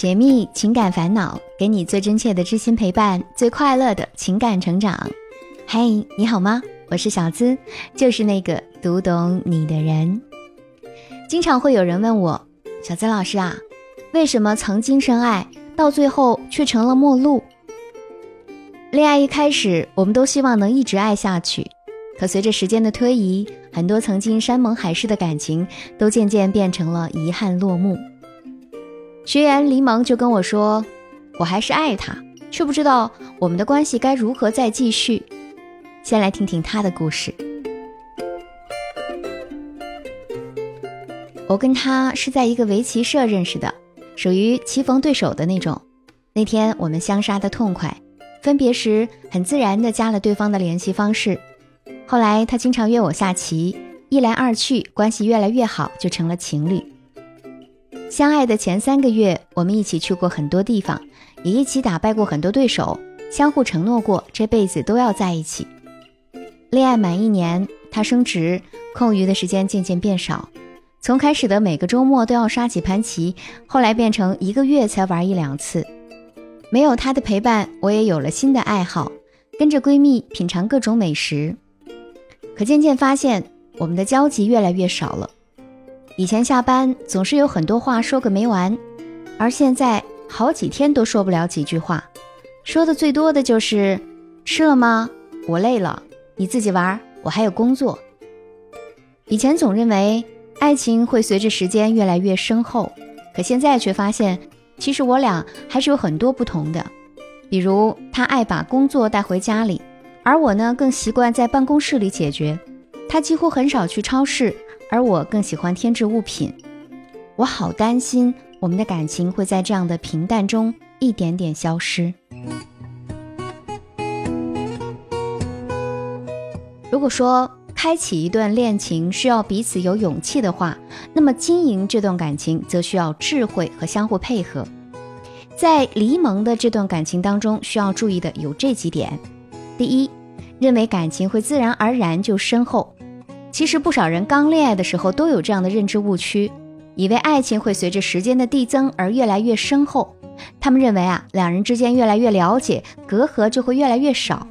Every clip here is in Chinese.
解密情感烦恼，给你最真切的知心陪伴，最快乐的情感成长。嘿，你好吗？我是小资，就是那个读懂你的人。经常会有人问我，小资老师啊，为什么曾经深爱，到最后却成了陌路？恋爱一开始，我们都希望能一直爱下去，可随着时间的推移，很多曾经山盟海誓的感情，都渐渐变成了遗憾落幕。学员黎萌就跟我说：“我还是爱他，却不知道我们的关系该如何再继续。”先来听听他的故事。我跟他是在一个围棋社认识的，属于棋逢对手的那种。那天我们相杀的痛快，分别时很自然的加了对方的联系方式。后来他经常约我下棋，一来二去，关系越来越好，就成了情侣。相爱的前三个月，我们一起去过很多地方，也一起打败过很多对手，相互承诺过这辈子都要在一起。恋爱满一年，他升职，空余的时间渐渐变少。从开始的每个周末都要刷几盘棋，后来变成一个月才玩一两次。没有他的陪伴，我也有了新的爱好，跟着闺蜜品尝各种美食。可渐渐发现，我们的交集越来越少了。以前下班总是有很多话说个没完，而现在好几天都说不了几句话，说的最多的就是吃了吗？我累了，你自己玩，我还有工作。以前总认为爱情会随着时间越来越深厚，可现在却发现，其实我俩还是有很多不同的。比如他爱把工作带回家里，而我呢更习惯在办公室里解决。他几乎很少去超市。而我更喜欢添置物品，我好担心我们的感情会在这样的平淡中一点点消失。如果说开启一段恋情需要彼此有勇气的话，那么经营这段感情则需要智慧和相互配合。在黎蒙的这段感情当中，需要注意的有这几点：第一，认为感情会自然而然就深厚。其实不少人刚恋爱的时候都有这样的认知误区，以为爱情会随着时间的递增而越来越深厚。他们认为啊，两人之间越来越了解，隔阂就会越来越少。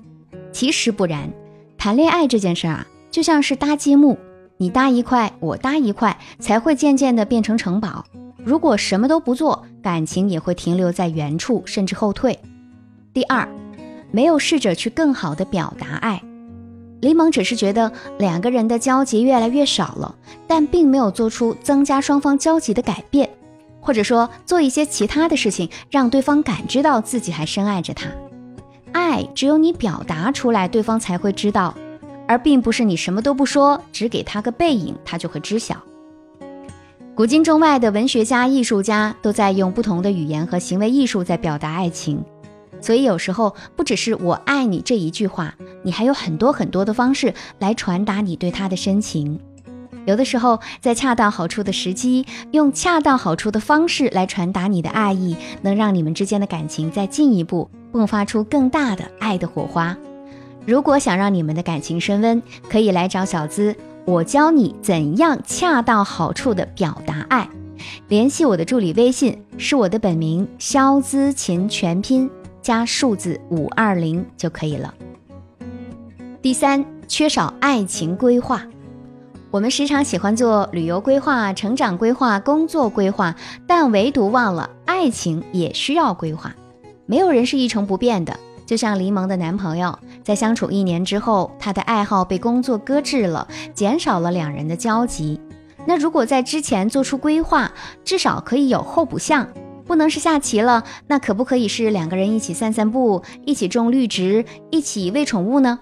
其实不然，谈恋爱这件事啊，就像是搭积木，你搭一块，我搭一块，才会渐渐的变成城堡。如果什么都不做，感情也会停留在原处，甚至后退。第二，没有试着去更好的表达爱。李猛只是觉得两个人的交集越来越少了，但并没有做出增加双方交集的改变，或者说做一些其他的事情，让对方感知到自己还深爱着他。爱只有你表达出来，对方才会知道，而并不是你什么都不说，只给他个背影，他就会知晓。古今中外的文学家、艺术家都在用不同的语言和行为艺术在表达爱情。所以有时候不只是我爱你这一句话，你还有很多很多的方式来传达你对他的深情。有的时候在恰到好处的时机，用恰到好处的方式来传达你的爱意，能让你们之间的感情再进一步迸发出更大的爱的火花。如果想让你们的感情升温，可以来找小资，我教你怎样恰到好处的表达爱。联系我的助理微信，是我的本名肖资琴全拼。加数字五二零就可以了。第三，缺少爱情规划。我们时常喜欢做旅游规划、成长规划、工作规划，但唯独忘了爱情也需要规划。没有人是一成不变的。就像黎萌的男朋友，在相处一年之后，他的爱好被工作搁置了，减少了两人的交集。那如果在之前做出规划，至少可以有候补项。不能是下棋了，那可不可以是两个人一起散散步，一起种绿植，一起喂宠物呢？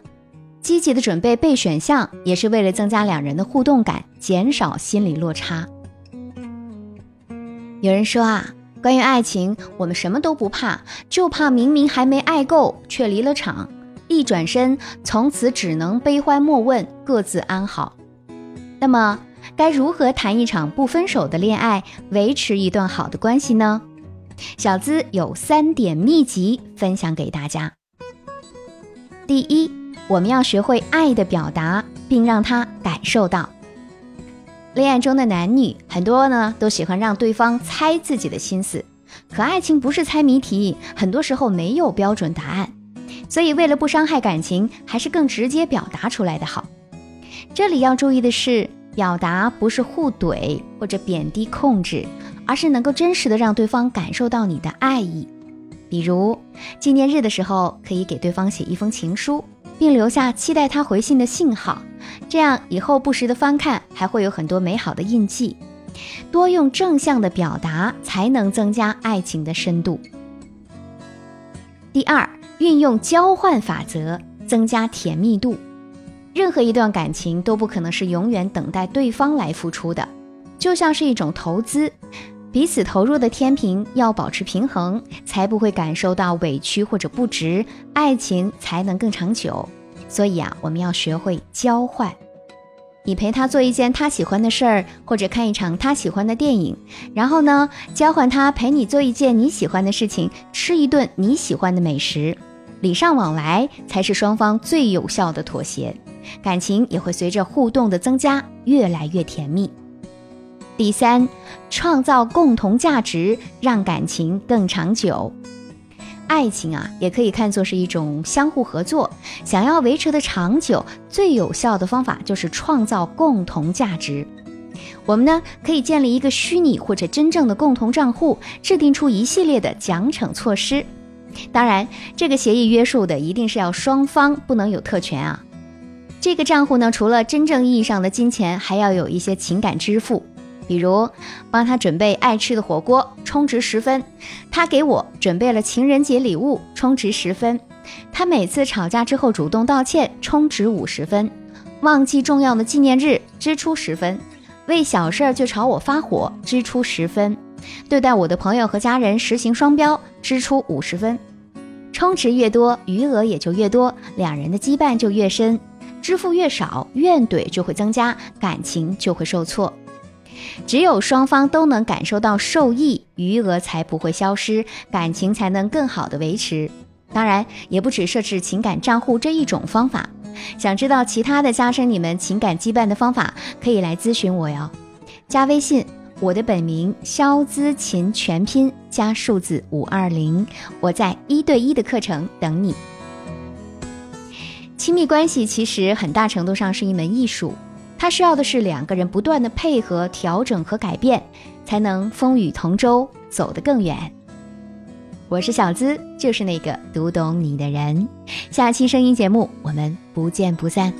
积极的准备备选项，也是为了增加两人的互动感，减少心理落差。有人说啊，关于爱情，我们什么都不怕，就怕明明还没爱够，却离了场，一转身，从此只能悲欢莫问，各自安好。那么，该如何谈一场不分手的恋爱，维持一段好的关系呢？小资有三点秘籍分享给大家。第一，我们要学会爱的表达，并让他感受到。恋爱中的男女很多呢，都喜欢让对方猜自己的心思，可爱情不是猜谜题，很多时候没有标准答案，所以为了不伤害感情，还是更直接表达出来的好。这里要注意的是，表达不是互怼或者贬低控制，而是能够真实的让对方感受到你的爱意。比如纪念日的时候，可以给对方写一封情书，并留下期待他回信的信号，这样以后不时的翻看，还会有很多美好的印记。多用正向的表达，才能增加爱情的深度。第二，运用交换法则，增加甜蜜度。任何一段感情都不可能是永远等待对方来付出的，就像是一种投资，彼此投入的天平要保持平衡，才不会感受到委屈或者不值，爱情才能更长久。所以啊，我们要学会交换。你陪他做一件他喜欢的事儿，或者看一场他喜欢的电影，然后呢，交换他陪你做一件你喜欢的事情，吃一顿你喜欢的美食，礼尚往来才是双方最有效的妥协，感情也会随着互动的增加越来越甜蜜。第三，创造共同价值，让感情更长久。爱情啊，也可以看作是一种相互合作。想要维持的长久，最有效的方法就是创造共同价值。我们呢，可以建立一个虚拟或者真正的共同账户，制定出一系列的奖惩措施。当然，这个协议约束的一定是要双方，不能有特权啊。这个账户呢，除了真正意义上的金钱，还要有一些情感支付。比如帮他准备爱吃的火锅，充值十分；他给我准备了情人节礼物，充值十分；他每次吵架之后主动道歉，充值五十分；忘记重要的纪念日，支出十分；为小事儿就朝我发火，支出十分；对待我的朋友和家人实行双标，支出五十分。充值越多，余额也就越多，两人的羁绊就越深；支付越少，怨怼就会增加，感情就会受挫。只有双方都能感受到受益，余额才不会消失，感情才能更好的维持。当然，也不止设置情感账户这一种方法。想知道其他的加深你们情感羁绊的方法，可以来咨询我哟。加微信，我的本名肖姿琴全拼加数字五二零，我在一对一的课程等你。亲密关系其实很大程度上是一门艺术。他需要的是两个人不断的配合、调整和改变，才能风雨同舟，走得更远。我是小资，就是那个读懂你的人。下期声音节目，我们不见不散。